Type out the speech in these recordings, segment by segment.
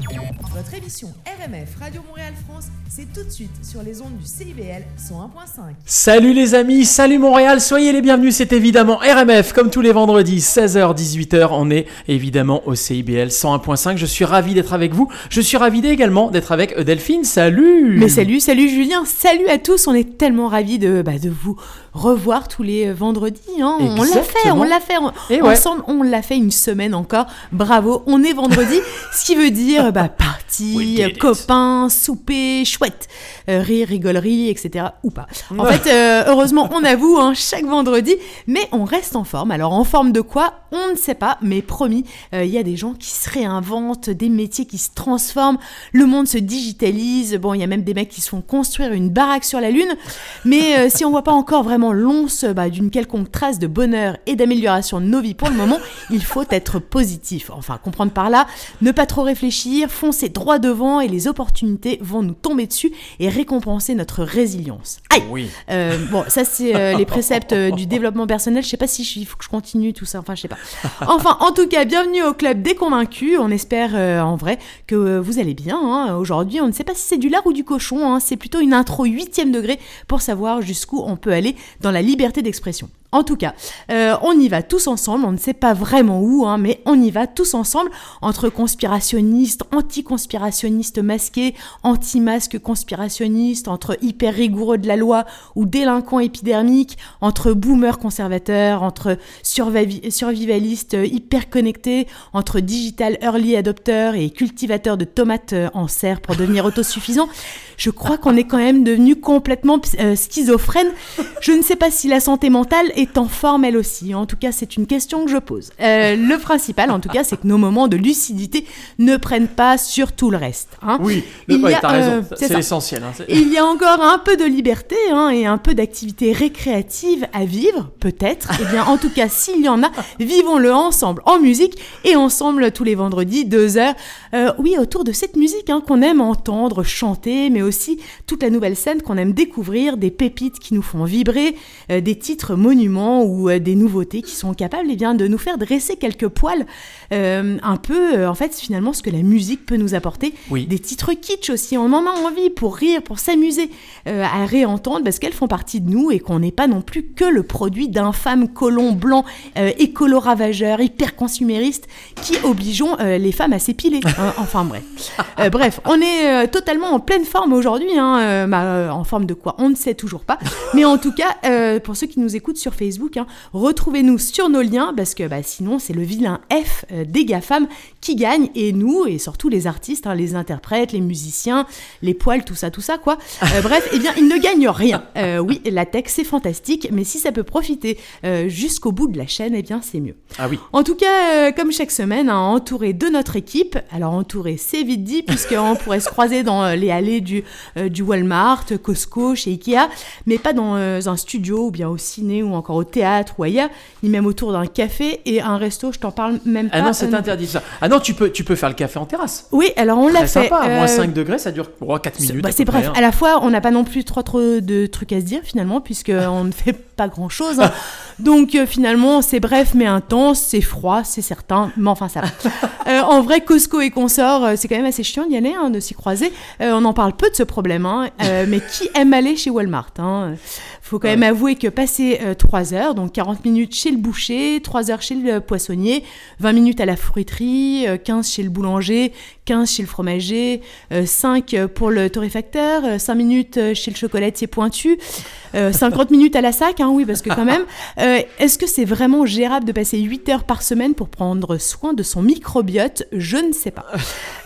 Votre émission RMF Radio Montréal France, c'est tout de suite sur les ondes du CIBL 101.5. Salut les amis, salut Montréal, soyez les bienvenus, c'est évidemment RMF comme tous les vendredis, 16h-18h, on est évidemment au CIBL 101.5, je suis ravi d'être avec vous, je suis ravi également d'être avec Delphine, salut Mais salut, salut Julien, salut à tous, on est tellement ravis de, bah, de vous revoir tous les vendredis, hein. on l'a fait, on l'a fait, on, ensemble on l'a fait une semaine encore, bravo, on est vendredi, ce qui veut dire bah, partie, copains, souper, chouette, euh, rire, rigolerie, etc. Ou pas. En fait, euh, heureusement, on avoue hein, chaque vendredi, mais on reste en forme. Alors en forme de quoi? On ne sait pas, mais promis, euh, il y a des gens qui se réinventent, des métiers qui se transforment, le monde se digitalise. Bon, il y a même des mecs qui se font construire une baraque sur la lune. Mais si on voit pas encore vraiment l'once bah, d'une quelconque trace de bonheur et d'amélioration de nos vies pour le moment, il faut être positif. Enfin, comprendre par là, ne pas trop réfléchir, foncer droit devant et les opportunités vont nous tomber dessus et récompenser notre résilience. Aïe oui. Euh, bon, ça c'est euh, les préceptes euh, du développement personnel. Je sais pas si il faut que je continue tout ça. Enfin, je sais pas. Enfin, en tout cas, bienvenue au club des convaincus. On espère en vrai que vous allez bien. Hein. Aujourd'hui, on ne sait pas si c'est du lard ou du cochon. Hein. C'est plutôt une intro huitième degré pour savoir jusqu'où on peut aller dans la liberté d'expression. En tout cas, euh, on y va tous ensemble, on ne sait pas vraiment où, hein, mais on y va tous ensemble, entre conspirationnistes, anti-conspirationnistes masqués, anti-masques conspirationnistes, entre hyper rigoureux de la loi ou délinquants épidermiques, entre boomers conservateurs, entre survivalistes hyper connectés, entre digital early adopteurs et cultivateurs de tomates en serre pour devenir autosuffisants. Je crois qu'on est quand même devenu complètement euh, schizophrène. Je ne sais pas si la santé mentale en forme elle aussi. En tout cas, c'est une question que je pose. Euh, le principal, en tout cas, c'est que nos moments de lucidité ne prennent pas sur tout le reste. Hein. Oui, il y a, raison. Euh, c'est l'essentiel. Hein, il y a encore un peu de liberté hein, et un peu d'activité récréative à vivre, peut-être. Eh bien, en tout cas, s'il y en a, vivons-le ensemble en musique et ensemble tous les vendredis, deux heures. Euh, oui, autour de cette musique hein, qu'on aime entendre, chanter, mais aussi toute la nouvelle scène qu'on aime découvrir, des pépites qui nous font vibrer, des titres monuments ou euh, des nouveautés qui sont capables eh bien, de nous faire dresser quelques poils, euh, un peu, euh, en fait, finalement, ce que la musique peut nous apporter. Des titres kitsch aussi, on en a envie pour rire, pour s'amuser, à réentendre, parce qu'elles font partie de nous et qu'on n'est pas non plus que le produit d'infâmes colons blancs, écolo-ravageurs, hyper consuméristes, qui obligeons les femmes à s'épiler. Hein, enfin bref. bref, on est totalement en pleine forme aujourd'hui, hein, bah, en forme de quoi? On ne sait toujours pas. Mais en tout cas, pour ceux qui nous écoutent sur Facebook. Hein. Retrouvez-nous sur nos liens parce que bah, sinon c'est le vilain F euh, des GAFAM qui gagne et nous et surtout les artistes, hein, les interprètes, les musiciens, les poils, tout ça, tout ça quoi. Euh, bref, eh bien ils ne gagnent rien. Euh, oui, la tech c'est fantastique, mais si ça peut profiter jusqu'au bout de la chaîne, eh bien c'est mieux. Ah oui. En tout cas, comme chaque semaine, hein, entouré de notre équipe. Alors entouré, c'est vite dit puisqu'on pourrait se croiser dans les allées du, du Walmart, Costco, chez Ikea, mais pas dans un studio ou bien au ciné ou encore au théâtre ou ailleurs, ni même autour d'un café et un resto, je t'en parle même ah pas. Ah non, c'est interdit ça. Ah non, tu peux, tu peux faire le café en terrasse. Oui, alors on l'a fait. sympa, à moins 5 euh, degrés, ça dure 4 minutes. Bah, c'est bref, hein. à la fois, on n'a pas non plus trop, trop de trucs à se dire finalement, puisqu'on ne fait pas grand chose. Hein. Donc euh, finalement, c'est bref mais intense, c'est froid, c'est certain, mais enfin ça va. Euh, en vrai, Costco et consorts, c'est quand même assez chiant d'y aller, hein, de s'y croiser. on en parle peu de ce problème, mais qui aime aller chez Walmart faut quand même avouer que passer 3 euh, heures, donc 40 minutes chez le boucher, 3 heures chez le poissonnier, 20 minutes à la fruiterie, 15 euh, chez le boulanger, 15 chez le fromager, 5 euh, pour le torréfacteur, 5 minutes chez le chocolatier pointu, 50 minutes à la sac, hein, oui, parce que quand même, est-ce que c'est vraiment gérable de passer 8 heures par semaine pour prendre soin de son microbiote? Je ne sais pas.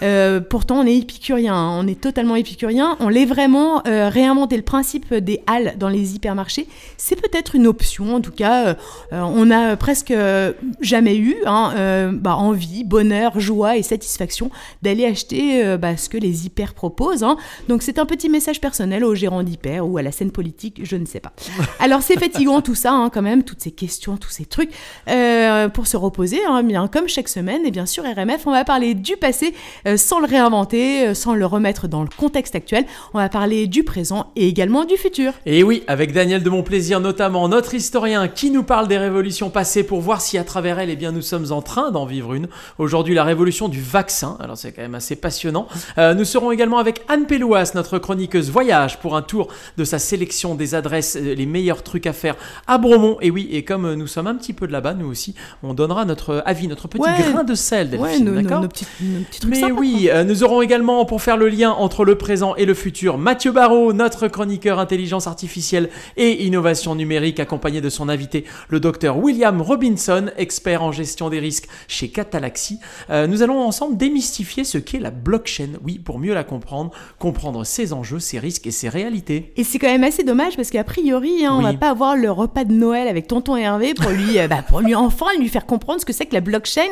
pourtant, on est épicurien, hein, on est totalement épicurien, on l'est vraiment, réinventer le principe des halles dans les hyper marché, c'est peut-être une option. En tout cas, euh, euh, on a presque jamais eu hein, euh, bah, envie, bonheur, joie et satisfaction d'aller acheter bah, ce que les hyper proposent. Donc c'est un petit message personnel aux gérants d'hyper ou à la scène politique, je Je ne sais pas. Alors c'est fatigant tout ça, hein, quand même, toutes ces questions, tous ces trucs. Euh, pour se reposer, hein, comme chaque semaine, et bien sûr RMF, on va parler du passé euh, sans le réinventer, euh, sans le remettre dans le contexte actuel. On va parler du présent et également du futur. Et oui, avec Daniel de Montplaisir notamment, notre historien qui nous parle des révolutions passées pour voir si à travers elles, eh bien, nous sommes en train d'en vivre une. Aujourd'hui, la révolution du vaccin. Alors c'est quand même assez passionnant. nous serons également avec Anne Pélouas, notre chroniqueuse voyage, pour un tour de sa sélection des adresses, les meilleurs trucs à faire à Bromont. Et oui, et comme nous sommes un petit peu de là-bas, nous aussi, on donnera notre avis, notre petit grain de sel, Delphine, ouais, d'accord Mais oui, euh, nous aurons également, pour faire le lien entre le présent et le futur, Mathieu Barrault, notre chroniqueur intelligence artificielle et innovation numérique, accompagné de son invité, le docteur William Robinson, expert en gestion des risques chez Catalaxy. Euh, nous allons ensemble démystifier ce qu'est la blockchain, oui, pour mieux la comprendre, comprendre ses enjeux, ses risques et ses réalités. Et c'est quand même assez dommage parce qu'a priori, hein, on va pas avoir le repas de Noël avec tonton Hervé pour lui, euh, bah, pour lui enfin lui faire comprendre ce que c'est que la blockchain.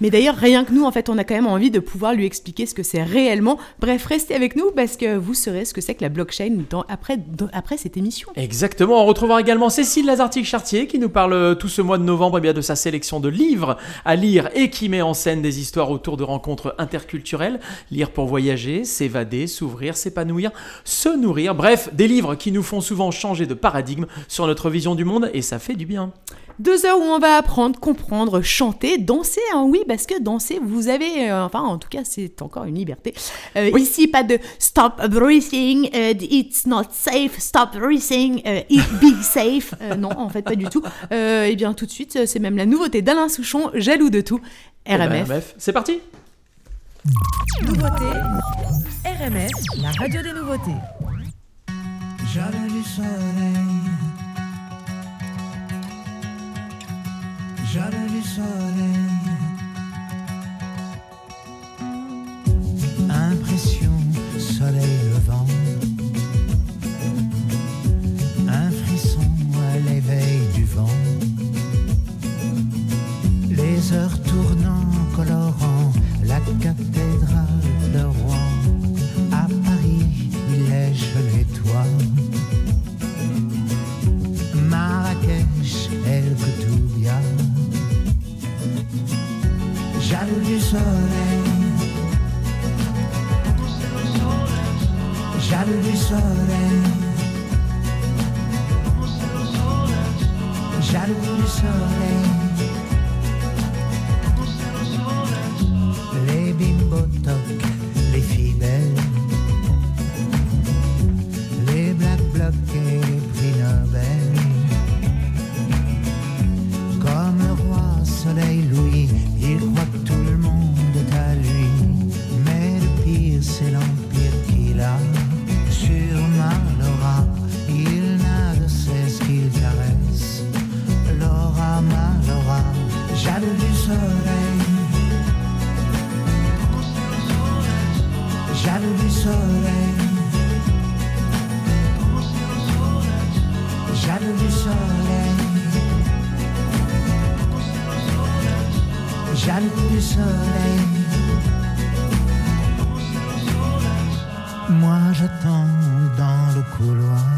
Mais d'ailleurs, rien que nous, en fait, on a quand même envie de pouvoir lui expliquer ce que c'est réellement. Bref, restez avec nous parce que vous saurez ce que c'est que la blockchain après, après cette émission. Exactement. On retrouvera également Cécile Lazartique-Chartier qui nous parle euh, tout ce mois de novembre eh bien, de sa sélection de livres à lire et qui met en scène des histoires autour de rencontres interculturelles. Lire pour voyager, s'évader, s'ouvrir, s'épanouir, se nourrir. Bref, des livres qui nous font souvent changer de paradigme sur notre vision du monde et ça fait du bien. Deux heures où on va apprendre, comprendre, chanter, danser. Hein, oui, parce que danser, vous avez, euh, enfin, en tout cas, c'est encore une liberté. Euh, ici, pas de stop breathing, uh, it's not safe, stop breathing, uh, it be safe. non, en fait, pas du tout. eh bien, tout de suite, c'est même la nouveauté d'Alain Souchon, jaloux de tout. RMF. RMF. C'est parti. Nouveauté, RMF, la radio des nouveautés. Jaloux du soleil. J'avais du soleil. Impression, soleil levant. Un frisson à l'éveil du vent. Les heures tournant, colorant la cathédrale jaloux du soleil. Jaloux du soleil. Jaloux du soleil. Les bimbotocs, du soleil. Jaloux du soleil. Moi j'attends dans le couloir.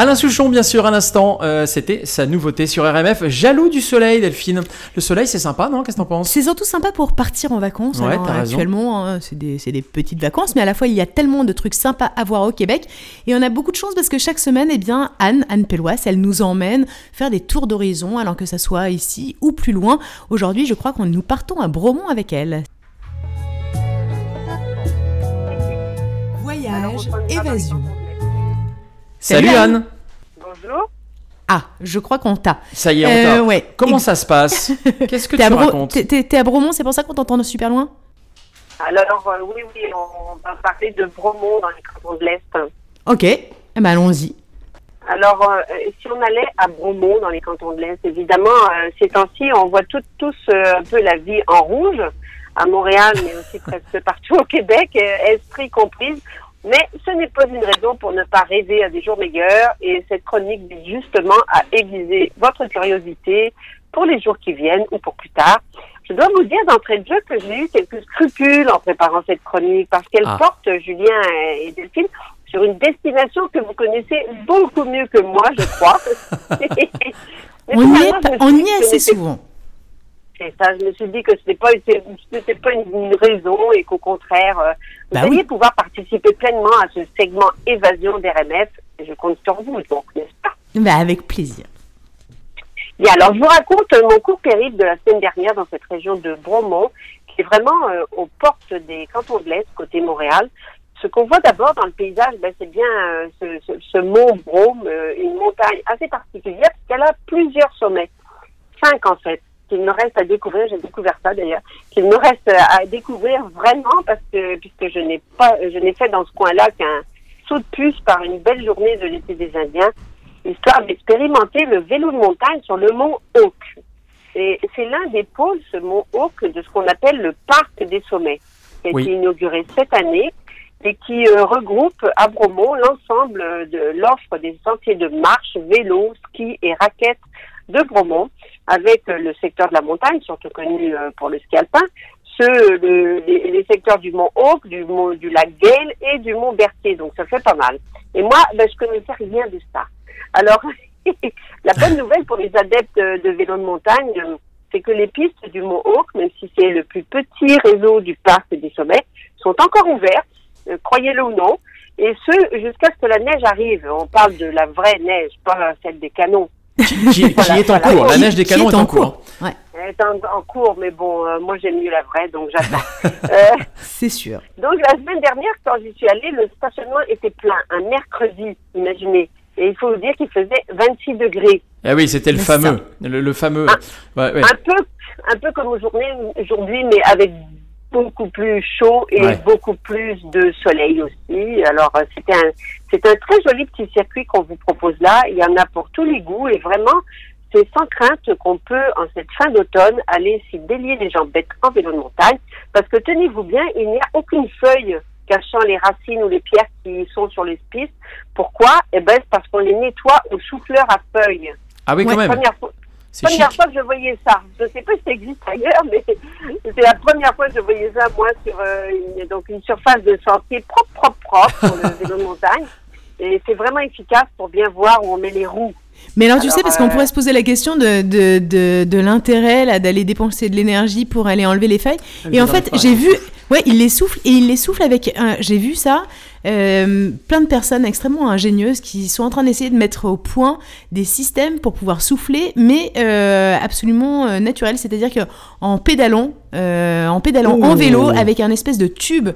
Alain Souchon, bien sûr, à l'instant, euh, c'était sa nouveauté sur RMF. Jaloux du soleil, Delphine. Le soleil, c'est sympa, non? Qu'est-ce que t'en penses? C'est surtout sympa pour partir en vacances. Ouais, Alors, actuellement, hein, c'est des, des, petites vacances, mais à la fois, il y a tellement de trucs sympas à voir au Québec. Et on a beaucoup de chance parce que chaque semaine, eh bien, Anne, Anne Pellois, elle nous emmène faire des tours d'horizon, alors que ça soit ici ou plus loin. Aujourd'hui, je crois qu'on nous partons à Bromont avec elle. Voyage, évasion. Salut, Anne. Bonjour. Ah, je crois qu'on t'a. Ça y est, on t'a. Euh, ouais. Comment ça se passe Qu'est-ce que tu racontes T'es à Bromont, c'est pour ça qu'on t'entend super loin? Alors, euh, oui, oui, on va parler de Bromont dans les cantons de l'Est. Ok, eh ben, allons-y. Alors, euh, si on allait à Bromont dans les cantons de l'Est, évidemment, ces temps-ci, on voit tous un peu la vie en rouge à Montréal, mais aussi presque partout au Québec, esprit comprise. Mais ce n'est pas une raison pour ne pas rêver à des jours meilleurs et cette chronique vise justement à aiguiser votre curiosité pour les jours qui viennent ou pour plus tard. Je dois vous dire d'entrée de jeu que j'ai eu quelques scrupules en préparant cette chronique parce qu'elle ah. porte, Julien et Delphine, sur une destination que vous connaissez beaucoup mieux que moi, je crois. on y est, on y est assez souvent. C'est ça, je me suis dit que ce n'était pas, pas une, raison et qu'au contraire, euh, vous bah alliez pouvoir participer pleinement à ce segment évasion d'RMF. Et je compte sur vous, donc, n'est-ce pas? Bah, Avec plaisir. Bien, alors je vous raconte mon court périple de la semaine dernière dans cette région de Bromont, qui est vraiment euh, aux portes des cantons de l'Est, côté Montréal. Ce qu'on voit d'abord dans le paysage, ben, c'est bien euh, ce, ce, mont Brome, une montagne assez particulière, parce qu'elle a plusieurs sommets. Cinq en fait qu'il me reste à découvrir, j'ai découvert ça d'ailleurs, qu'il me reste à découvrir vraiment parce que puisque je n'ai pas, je n'ai fait dans ce coin-là qu'un saut de puce par une belle journée de l'été des Indiens, histoire d'expérimenter le vélo de montagne sur le mont Hawk. Et c'est l'un des pôles, ce mont Hawk, de ce qu'on appelle le parc des sommets, qui a été inauguré cette année et qui euh, regroupe à Bromont l'ensemble de l'offre des sentiers de marche, vélo, ski et raquettes de Bromont avec le secteur de la montagne, surtout connu euh, pour le ski alpin, ceux, les, secteurs du mont Hawk, du, mont, lac Gale et du mont Berthier. Donc ça fait pas mal. Et moi, ben, je connaissais rien de ça. Alors, la bonne nouvelle pour les adeptes de vélo de montagne, c'est que les pistes du mont Hawk, même si c'est le plus petit réseau du parc des sommets, sont encore ouvertes, euh, croyez-le ou non, et ce, jusqu'à ce que la neige arrive. On parle de la vraie neige, pas celle des canons. Qui, est en cours. La neige des canons est, en cours. Ouais. Elle est en, cours, mais bon, euh, moi j'aime mieux la vraie, donc j'attends. euh, C'est sûr. Donc la semaine dernière, quand j'y suis allée, le stationnement était plein. Un mercredi, imaginez. Et il faut vous dire qu'il faisait 26 degrés. Ah oui, c'était le fameux, le, fameux. Un, ouais, ouais. un peu, un peu comme aujourd'hui, mais avec beaucoup plus chaud et beaucoup plus de soleil aussi. Alors euh, c'était un c'est un très joli petit circuit qu'on vous propose là. Il y en a pour tous les goûts et vraiment c'est sans crainte qu'on peut en cette fin d'automne aller s'y délier les jambettes en vélo de montagne parce que tenez-vous bien, il n'y a aucune feuille cachant les racines ou les pierres qui sont sur les pistes. Pourquoi? Eh ben c'est parce qu'on les nettoie au souffleur à feuilles. Ah oui, quand même. Première fois que je voyais ça. Je ne sais pas si ça existe ailleurs, mais c'est la première fois que je voyais ça, moi, sur euh, une, donc une surface de sentier propre, propre, propre pour le vélo de montagne. Et c'est vraiment efficace pour bien voir où on met les roues. Mais alors, tu sais, parce qu'on euh, pourrait se poser la question de, de, de, de l'intérêt d'aller dépenser de l'énergie pour aller enlever les feuilles. Et en fait, j'ai vu, ouais, il les souffle et il les souffle avec un, j'ai vu ça, euh, plein de personnes extrêmement ingénieuses qui sont en train d'essayer de mettre au point des systèmes pour pouvoir souffler, mais euh, absolument euh, naturel, c'est-à-dire que en pédalant, en pédalant en vélo avec un espèce de tube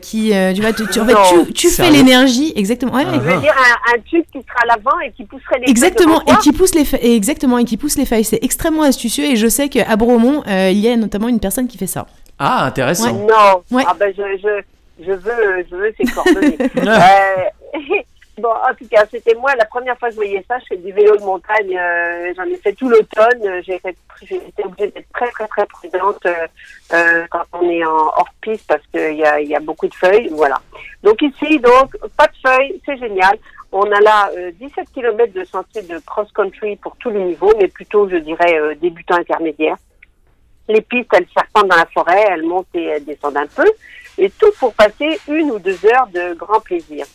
qui, tu vois, tu, en fait, tu, tu fais l'énergie, exactement. Ouais, Je veux dire un, tube qui sera à l'avant et qui pousserait les exactement et qui pousse les feuilles, exactement et qui pousse les feuilles. C'est extrêmement astucieux et je sais qu'à Bromont, il y a notamment une personne qui fait ça. Ah, intéressant. Non. Ah ben je, je je veux, je veux ses coordonnées. euh, bon, en tout cas, c'était moi la première fois que je voyais ça. Je fais du vélo de montagne. Euh, J'en ai fait tout l'automne. J'ai été obligée d'être très, très, très prudente euh, euh, quand on est en hors piste parce qu'il y a, y a beaucoup de feuilles. Voilà. Donc ici, donc pas de feuilles, c'est génial. On a là 17 km de sentiers de cross-country pour tous les niveaux, mais plutôt, je dirais, débutants intermédiaires. Les pistes, elles serpentent dans la forêt, elles montent et elles descendent un peu et tout pour passer une ou deux heures de grand plaisir.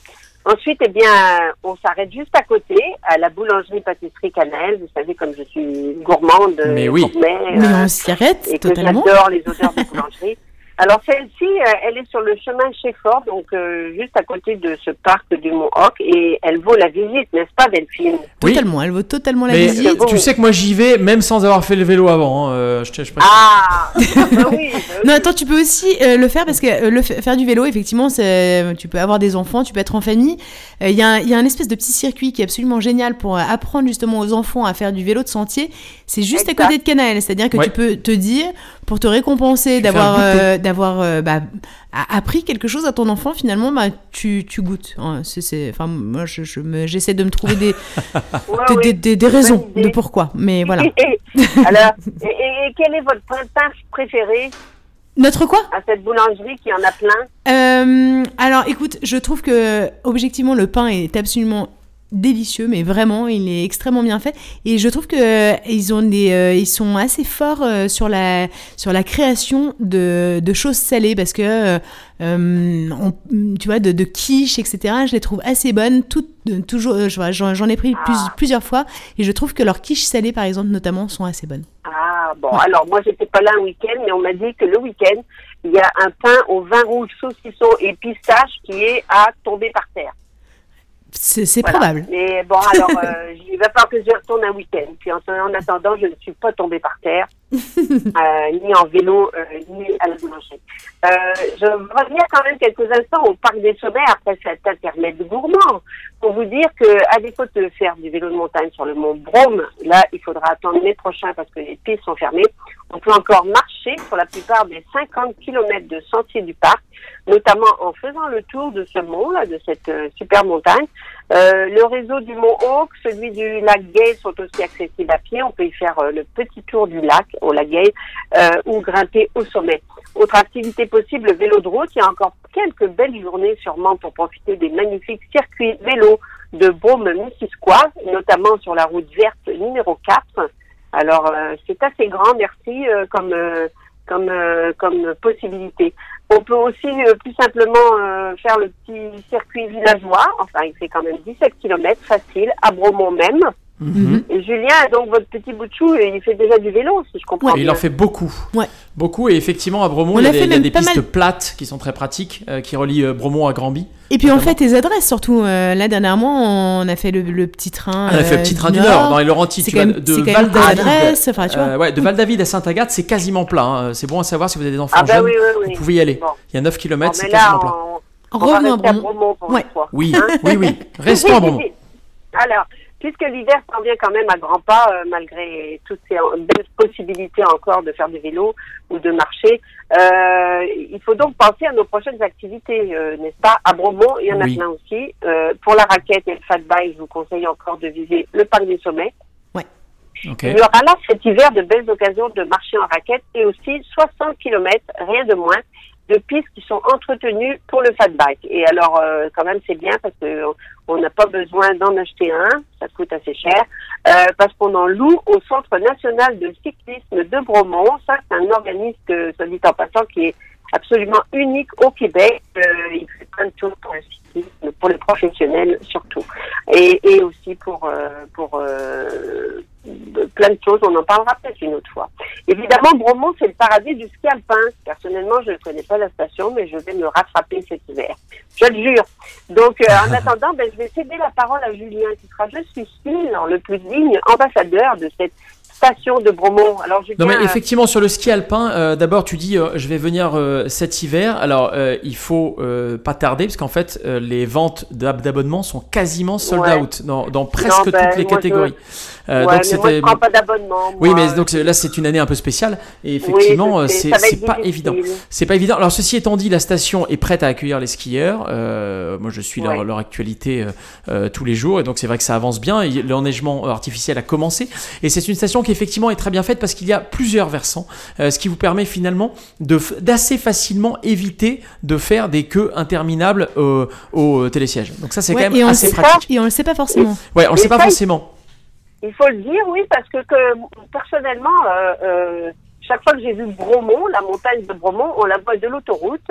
Ensuite, eh bien, on s'arrête juste à côté, à la boulangerie-pâtisserie Cannelle. Vous savez, comme je suis gourmande, mais oui, mais on s'y arrête et totalement. que j'adore les odeurs de boulangerie. Alors celle-ci, euh, elle est sur le chemin chez Ford, donc euh, juste à côté de ce parc du Mont Hoc, et elle vaut la visite, n'est-ce pas, Delphine? Oui. Totalement, elle vaut totalement la Mais visite. tu sais que moi j'y vais même sans avoir fait le vélo avant. hein, euh, je, te- je précise. Ah bah oui, bah oui. Non, attends, tu peux aussi euh, le faire parce que euh, le fa- faire du vélo, effectivement, c'est, tu peux avoir des enfants, tu peux être en famille. Euh, Il y, a un- il y a un espèce de petit circuit qui est absolument génial pour euh, apprendre justement aux enfants à faire du vélo de sentier. C'est juste Exact. à côté de Canal, c'est-à-dire que Ouais. tu peux te dire, pour te récompenser d'avoir, d'avoir euh, bah, appris quelque chose à ton enfant, finalement, bah, tu, tu goûtes. Hein, c'est, enfin, moi, je, je me- j'essaie de me trouver des, Ouais, des, oui. des- des- des raisons de pourquoi. Mais voilà. Alors, et, et- et quel est votre pain pain préféré? Notre quoi? À cette boulangerie qui en a plein Euh, alors, écoute, je trouve que objectivement le pain est absolument délicieux, mais vraiment, il est extrêmement bien fait. Et je trouve que euh, ils ont des, euh, ils sont assez forts euh, sur la sur la création de, de choses salées parce que on- tu vois de, de quiche, etc. Je les trouve assez bonnes. Toutes, toujours, j'en ai pris plus- plusieurs fois et je trouve que leurs quiches salées, par exemple, notamment, sont assez bonnes. Ah, bon, alors moi, j'étais pas là un week-end, mais on m'a dit que le week-end, il y a un pain au vin rouge, saucisson et pistache qui est à tomber par terre. C'est Voilà. probable. Mais bon, alors, euh, il va falloir que je retourne un week-end. Puis en, en attendant, je ne suis pas tombée par terre, euh, ni en vélo, euh, ni à la boulangerie. Euh, je reviens quand même quelques instants au Parc des Sommets après cet intermède gourmand pour vous dire que à défaut de faire du vélo de montagne sur le mont Brome, là, il faudra attendre mai prochain parce que les pistes sont fermées. On peut encore marcher sur la plupart des 50 km de sentiers du parc, notamment en faisant le tour de ce mont, là, de cette euh, super montagne. Euh, le réseau du Mont Hawk, celui du lac Gay sont aussi accessibles à pied. On peut y faire euh, le petit tour du lac au lac Gay ou grimper au sommet. Autre activité possible, le vélo de route. Il y a encore quelques belles journées sûrement pour profiter des magnifiques circuits vélo de Brome-Missisquoi, notamment sur la route verte numéro 4. Alors c'est assez grand, merci, comme comme comme possibilité. On peut aussi euh, plus simplement euh, faire le petit circuit villageois. Enfin, il fait quand même 17 km, facile, à Bromont même. Mhm. Et Julien, donc votre petit bout de chou, il fait déjà du vélo, si je comprends il en fait beaucoup. Ouais. Beaucoup. Et effectivement, à Bromont, On il y a a des, y a des pistes mal. plates qui sont très pratiques, euh, qui relient euh, Bromont à Granby. Et puis on Notamment. fait tes adresses surtout. Euh, là dernièrement, on a fait le, le petit train. On a fait euh, le petit train du Nord, dans les Laurentides. C'est Tu même, de c'est quand même des Val-David. adresses. Enfin, tu vois. Euh, ouais, de Val-David à Sainte-Agathe, c'est quasiment plat. hein. C'est bon à savoir si vous avez des enfants Ah bah jeunes. oui, oui, oui. Vous pouvez y aller. Bon. Il y a 9 km, Bon, c'est quasiment plat. on, on Revenons à Bromont. Oui, Hein oui, oui. Restons à Bromont. Alors, puisque l'hiver s'en vient quand même à grands pas, euh, malgré toutes ces belles possibilités encore de faire du vélo ou de marcher, euh, il faut donc penser à nos prochaines activités, euh, n'est-ce pas? À Bromont, il y en a Oui. plein aussi. Euh, pour la raquette et le fat bike, je vous conseille encore de viser le parc des sommets. Ok. Il y aura là cet hiver de belles occasions de marcher en raquette et aussi 60 km, rien de moins, de pistes qui sont entretenues pour le fat bike. Et alors, euh, quand même, c'est bien parce que on n'a pas besoin d'en acheter un, ça coûte assez cher, euh, parce qu'on en loue au Centre national de cyclisme de Bromont. Ça, c'est un organisme, euh, soit dit en passant, qui est absolument unique au Québec. Euh, il fait plein de choses pour le cyclisme, pour les professionnels surtout, et, et aussi pour euh, pour euh, plein de choses. On en parlera peut-être une autre fois. Évidemment, Bromont, c'est le paradis du ski alpin. Personnellement, je ne connais pas la station, mais je vais me rattraper cet hiver. Je le jure. Donc, en attendant, ben, je vais céder la parole à Julien, qui sera, je suis le plus digne ambassadeur de cette station de Bromont. Alors, Julien, Non mais euh, effectivement sur le ski alpin, euh, d'abord tu dis euh, je vais venir euh, cet hiver. Alors euh, il faut euh, pas tarder parce qu'en fait euh, les ventes d'ab- d'abonnements sont quasiment sold Ouais. out dans, dans presque ben, toutes les moi, je- catégories. Euh, ouais, donc mais moi, je c'était prends pas d'abonnement. oui mais donc c'est- là c'est une année un peu spéciale et Oui, effectivement je euh, c'est pas évident. C'est pas évident. Alors ceci étant dit, la station est prête à accueillir les skieurs. Euh, moi je suis leur, Ouais. leur actualité euh, euh, tous les jours et donc c'est vrai que ça avance bien. L'enneigement artificiel a commencé et c'est une station qui effectivement est très bien faite parce qu'il y a plusieurs versants, euh, ce qui vous permet finalement de d'assez facilement éviter de faire des queues interminables euh, au télésiège. Donc ça c'est Ouais, quand même on assez pratique. Et on le sait pas forcément. Ouais, on le sait pas forcément. Il faut le dire, oui, parce que, que personnellement, euh, euh, chaque fois que j'ai vu Bromont, la montagne de Bromont, on la voit de l'autoroute.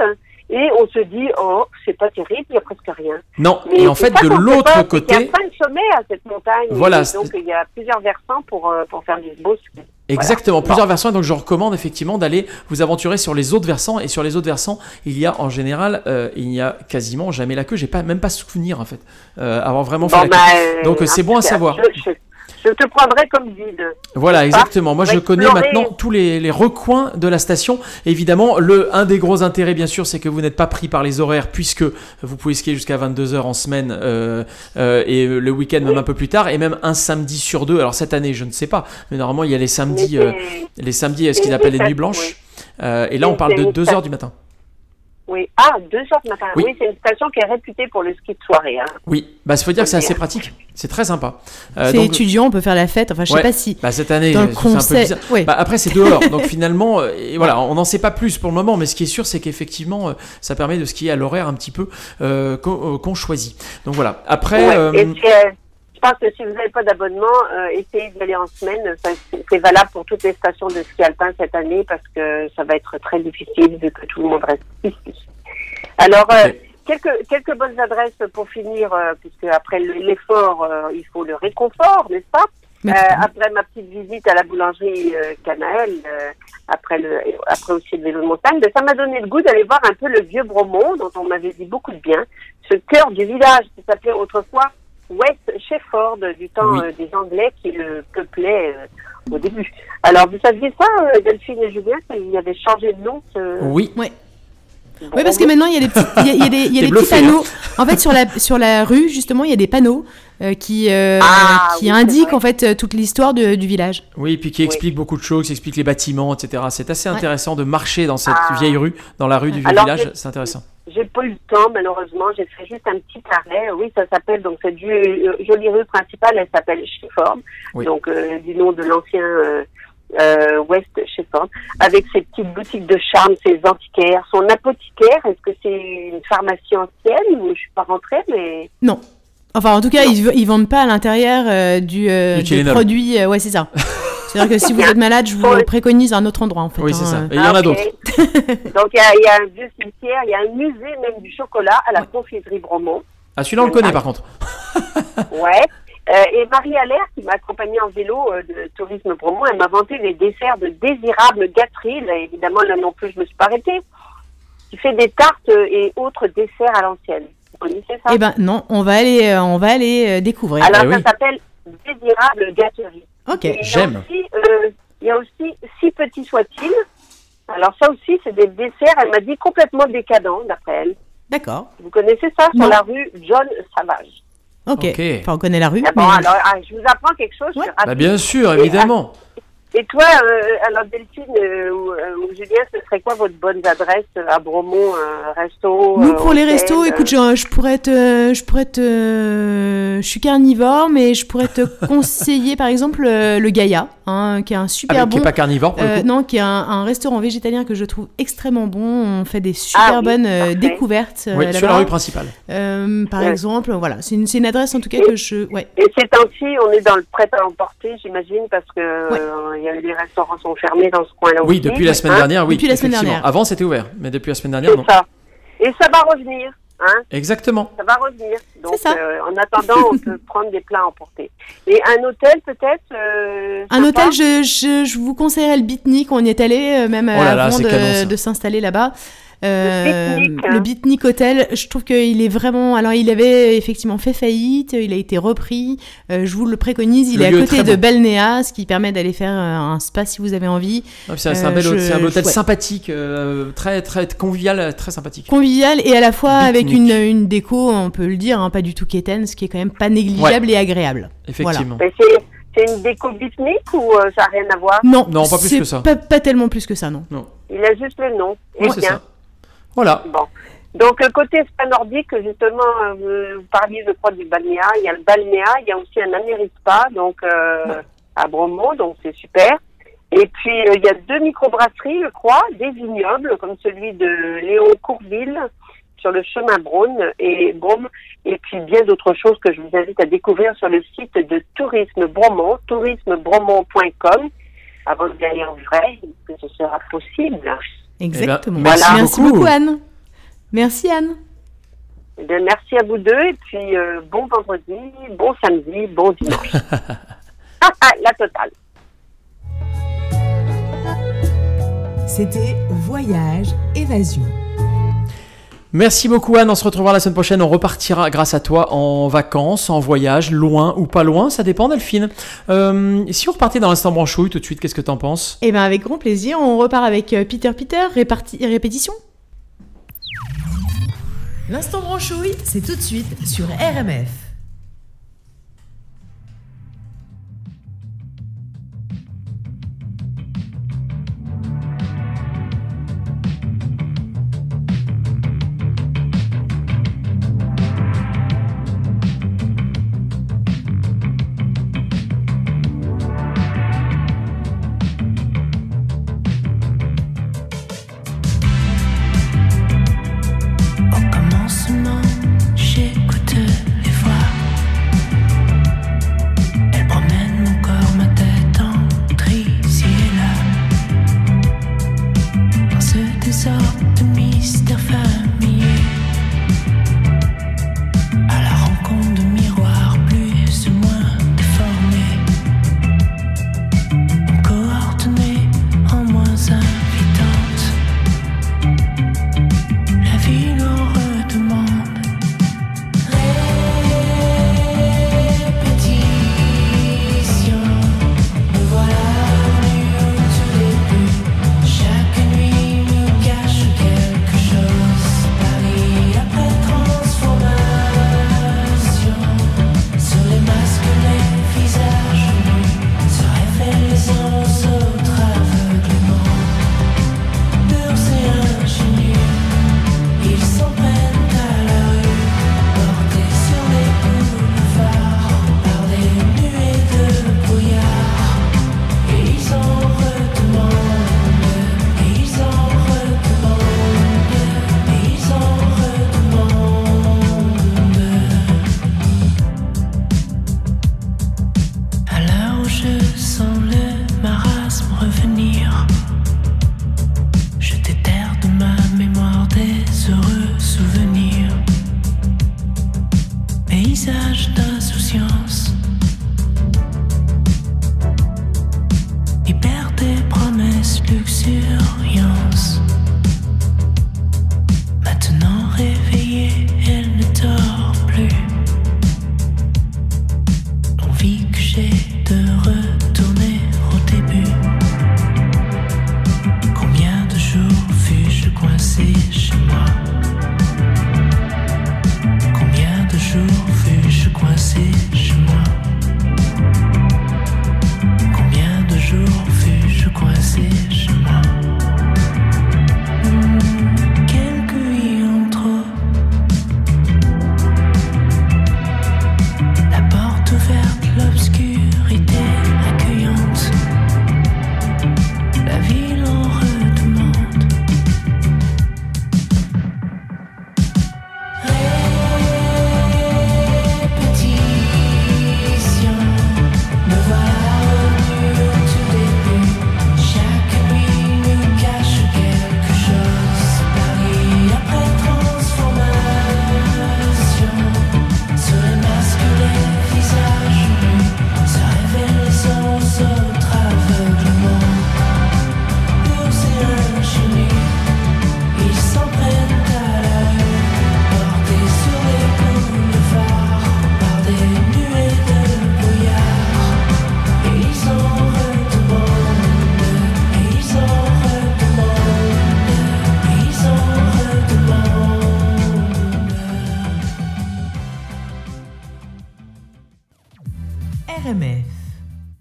et on se dit, oh, c'est pas terrible, il n'y a presque rien. Non, et en fait, de l'autre côté. Il y a plein de sommets à cette montagne. Voilà. donc, il y a plusieurs versants pour, euh, pour faire du beau ski. Exactement, plusieurs versants. donc, je recommande effectivement d'aller vous aventurer sur les autres versants. Et sur les autres versants, il y a en général, euh, il n'y a quasiment jamais la queue. J'ai pas, même pas souvenir en fait, euh, avoir vraiment fait la bah, queue. Donc, c'est bon à savoir. Je te prendrai comme guide. Voilà, exactement. Moi, je connais maintenant tous les, recoins de la station. Évidemment, le, un des gros intérêts, bien sûr, c'est que vous n'êtes pas pris par les horaires, puisque vous pouvez skier jusqu'à 22h en semaine euh, euh, et le week-end même un peu plus tard, et même un samedi sur deux. Alors, cette année, je ne sais pas, mais normalement, il y a les samedis, euh, les samedis, ce qu'ils appellent les nuits blanches. et là, on parle de 2h du matin. Oui, ah, 2 heures du matin. Oui, c'est une station qui est réputée pour le ski de soirée. Hein. Oui, bah, il faut dire que c'est assez pratique. C'est très sympa. Euh, c'est étudiant, on peut faire la fête. Enfin, je sais pas si. Bah, cette année, c'est un peu bizarre. Bah, après, c'est dehors. donc finalement, euh, et voilà, on n'en sait pas plus pour le moment. Mais ce qui est sûr, c'est qu'effectivement, euh, ça permet de skier à l'horaire un petit peu euh, qu'on choisit. Donc voilà. Après. Pense que si vous n'avez pas d'abonnement, euh, essayez d'aller en semaine. C'est valable pour toutes les stations de ski alpin cette année parce que ça va être très difficile vu que tout le monde reste ici. Alors, euh, quelques, quelques bonnes adresses pour finir, euh, puisque après l'effort, il faut le réconfort, n'est-ce pas? Après ma petite visite à la boulangerie Canaël, après le, après aussi le vélo de montagne, ben, ça m'a donné le goût d'aller voir un peu le vieux Bromont, dont on m'avait dit beaucoup de bien, ce cœur du village qui s'appelait autrefois West Shefford, du temps euh, des Anglais qui le peuplaient euh, au début. Alors, vous saviez ça, euh, Delphine et Julien, qu'il avait changé de nom Oui. oui. oui, parce que maintenant, il y a des petits, il y a, des, il y a des petits panneaux. En fait, sur la, sur la rue, justement, il y a des panneaux qui, ah, qui indiquent en fait toute l'histoire du village. Oui, et puis qui expliquent beaucoup de choses, qui expliquent les bâtiments, etc. C'est assez intéressant de marcher dans cette ah. vieille rue, dans la rue du village. C'est intéressant. J'ai pas eu le temps, malheureusement. J'ai fait juste un petit arrêt. Oui, ça s'appelle, donc, cette euh, jolie rue principale, elle s'appelle Shefford. Donc, euh, du nom de l'ancien euh, euh, West. Avec ses petites boutiques de charme, ses antiquaires, son apothicaire. Est-ce que c'est une pharmacie ancienne ou je suis pas rentrée, mais. Non. Enfin, en tout cas, ils, ils vendent pas à l'intérieur du, du produit. ouais, c'est ça. C'est-à-dire que si vous êtes malade, je vous préconise un autre endroit en fait. Oui, c'est hein. ça. Et il y en a d'autres. Donc il y, a un vieux cimetière, il y a un musée même du chocolat à la confiserie Bromont. Ah, celui-là on le connaît par contre. ouais. Euh, et Marie Allaire, qui m'a accompagnée en vélo euh, de Tourisme Bromont, elle m'a vanté les desserts de désirables gâteries. évidemment, là non plus, je me suis pas arrêtée. Qui fait des tartes et autres desserts à l'ancienne. Vous connaissez ça Eh ben non, on va aller, euh, on va aller découvrir. Alors, eh ça s'appelle Désirable Gâterie. Ok, j'aime. Euh, il y a aussi, si petit soit-il, alors ça aussi, c'est des desserts, elle m'a dit, complètement décadents, d'après elle. D'accord. Vous connaissez ça sur la rue John Savage Ok, enfin, on connaît la rue. Ah bon, alors, ah, je vous apprends quelque chose. Bah, bien sûr, évidemment. Et toi, euh, alors Delphine euh, euh, ou, Julien, ce serait quoi votre bonne adresse à Bromont, un resto Nous, pour les restos, écoute, je, pourrais te, je pourrais te, je suis carnivore, mais je pourrais te conseiller par exemple le Gaïa, hein, qui est un super ah, bon. Qui est pas carnivore pour le coup. Non, qui est un, restaurant végétalien que je trouve extrêmement bon. On fait des super ah bonnes découvertes. Oui, sur la rue principale. par exemple, voilà, c'est une, une, adresse en tout cas que je. Ouais. Et ces temps-ci, on est dans le prêt à emporter, j'imagine, parce que les restaurants sont fermés dans ce coin-là Oui, depuis la semaine dernière, oui. Depuis la semaine dernière. Avant, c'était ouvert, mais depuis la semaine dernière, non. ça. Et ça va revenir. Hein Exactement. Ça va revenir. Donc, euh, en attendant, on peut prendre des plats emportés. Et un hôtel, peut-être euh, Un hôtel, je, je, vous conseillerais le Bitnik. On y est allé, euh, même oh avant de, de s'installer là-bas. Euh, le Bitnik Hotel, je trouve qu'il est vraiment. Alors, il avait effectivement fait faillite, il a été repris. Euh, je vous le préconise, il est à côté de Belnéa, ce qui permet d'aller faire euh, un spa si vous avez envie. Ah, c'est un, bel un hôtel sympathique, très, très convivial, très sympathique. Convivial et à la fois avec une, une, déco, on peut le dire, hein, pas du tout quétaine, ce qui est quand même pas négligeable et agréable. Effectivement. C'est une déco bitnik ou ça n'a rien à voir? Non, non pas plus que ça. Pas, pas, tellement plus que ça, non. non. Il a juste le nom. Oui, c'est ça. Voilà. Bon. Donc, euh, côté spa nordique, justement, euh, vous parliez, je crois, du balnéa. Il y a le balnéa, il y a aussi un Amérispa, donc euh, à Bromont, donc c'est super. Et puis, il y a deux microbrasseries, je crois, des vignobles, comme celui de Léon Courville, sur le chemin Braun et Brome, et puis bien d'autres choses que je vous invite à découvrir sur le site de Tourisme Bromont, tourismebromont.com, avant de gagner en vrai, que ce sera possible. Exactement. Eh ben, merci, beaucoup. Anne. Merci Anne. Eh merci à vous deux et puis euh, bon vendredi, bon samedi, bon dimanche. La totale. C'était Voyage Évasion. Merci beaucoup Anne, on se retrouvera la semaine prochaine, on repartira grâce à toi en vacances, en voyage, loin ou pas loin, ça dépend Delphine. Euh, si on repartait dans l'instant branchouille tout de suite, qu'est-ce que t'en penses? Eh bien avec grand plaisir, on repart avec euh, Peter Peter, répétition. L'instant branchouille, c'est tout de suite sur RMF.